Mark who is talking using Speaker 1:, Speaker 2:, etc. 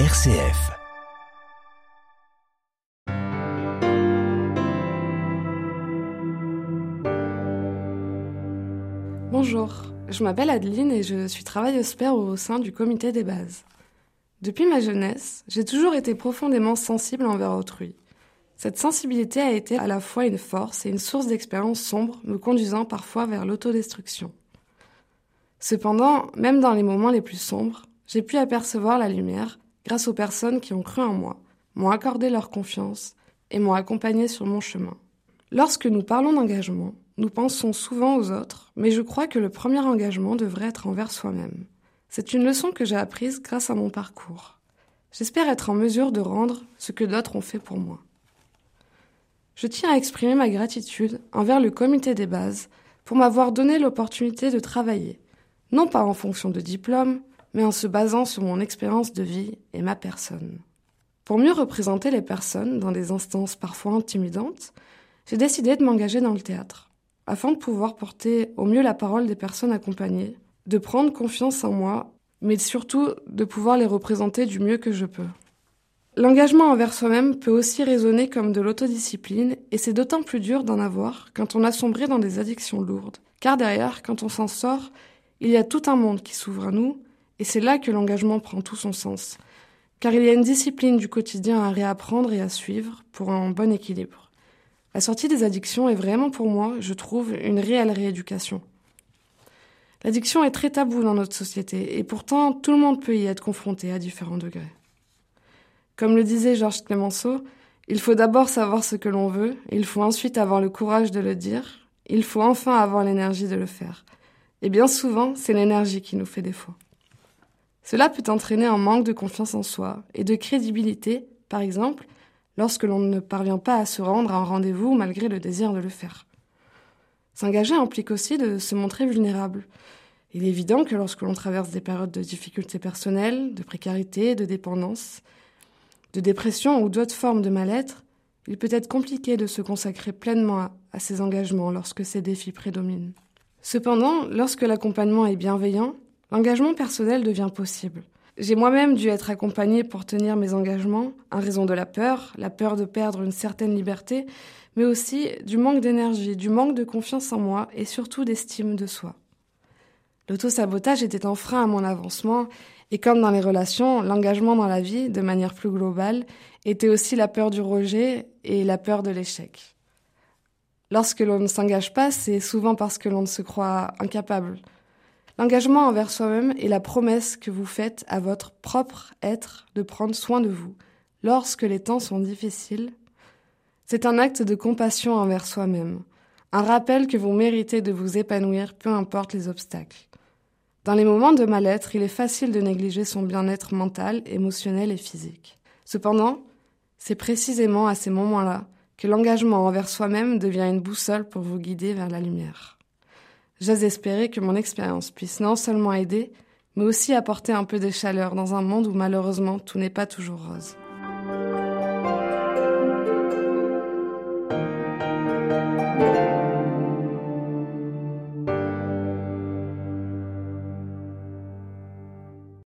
Speaker 1: RCF.
Speaker 2: Bonjour, je m'appelle Adeline et je suis travailleuse père au sein du comité des bases. Depuis ma jeunesse, j'ai toujours été profondément sensible envers autrui. Cette sensibilité a été à la fois une force et une source d'expérience sombre, me conduisant parfois vers l'autodestruction. Cependant, même dans les moments les plus sombres, j'ai pu apercevoir la lumière grâce aux personnes qui ont cru en moi, m'ont accordé leur confiance et m'ont accompagné sur mon chemin. Lorsque nous parlons d'engagement, nous pensons souvent aux autres, mais je crois que le premier engagement devrait être envers soi-même. C'est une leçon que j'ai apprise grâce à mon parcours. J'espère être en mesure de rendre ce que d'autres ont fait pour moi. Je tiens à exprimer ma gratitude envers le comité des bases pour m'avoir donné l'opportunité de travailler, non pas en fonction de diplôme, mais en se basant sur mon expérience de vie et ma personne. Pour mieux représenter les personnes dans des instances parfois intimidantes, j'ai décidé de m'engager dans le théâtre, afin de pouvoir porter au mieux la parole des personnes accompagnées, de prendre confiance en moi, mais surtout de pouvoir les représenter du mieux que je peux. L'engagement envers soi-même peut aussi résonner comme de l'autodiscipline, et c'est d'autant plus dur d'en avoir quand on a sombré dans des addictions lourdes, car derrière, quand on s'en sort, il y a tout un monde qui s'ouvre à nous, et c'est là que l'engagement prend tout son sens, car il y a une discipline du quotidien à réapprendre et à suivre pour un bon équilibre. La sortie des addictions est vraiment pour moi, je trouve, une réelle rééducation. L'addiction est très taboue dans notre société, et pourtant tout le monde peut y être confronté à différents degrés. Comme le disait Georges Clemenceau, il faut d'abord savoir ce que l'on veut, il faut ensuite avoir le courage de le dire, il faut enfin avoir l'énergie de le faire. Et bien souvent, c'est l'énergie qui nous fait défaut. Cela peut entraîner un manque de confiance en soi et de crédibilité, par exemple, lorsque l'on ne parvient pas à se rendre à un rendez-vous malgré le désir de le faire. S'engager implique aussi de se montrer vulnérable. Il est évident que lorsque l'on traverse des périodes de difficultés personnelles, de précarité, de dépendance, de dépression ou d'autres formes de mal-être, il peut être compliqué de se consacrer pleinement à, ses engagements lorsque ces défis prédominent. Cependant, lorsque l'accompagnement est bienveillant, l'engagement personnel devient possible. J'ai moi-même dû être accompagnée pour tenir mes engagements, en raison de la peur, la peur de perdre une certaine liberté, mais aussi du manque d'énergie, du manque de confiance en moi et surtout d'estime de soi. L'autosabotage était un frein à mon avancement et comme dans les relations, l'engagement dans la vie, de manière plus globale, était aussi la peur du rejet et la peur de l'échec. Lorsque l'on ne s'engage pas, c'est souvent parce que l'on se croit incapable. L'engagement envers soi-même est la promesse que vous faites à votre propre être de prendre soin de vous lorsque les temps sont difficiles. C'est un acte de compassion envers soi-même, un rappel que vous méritez de vous épanouir peu importe les obstacles. Dans les moments de mal-être, il est facile de négliger son bien-être mental, émotionnel et physique. Cependant, c'est précisément à ces moments-là que l'engagement envers soi-même devient une boussole pour vous guider vers la lumière. J'ose espérer que mon expérience puisse non seulement aider, mais aussi apporter un peu de chaleur dans un monde où malheureusement tout n'est pas toujours rose.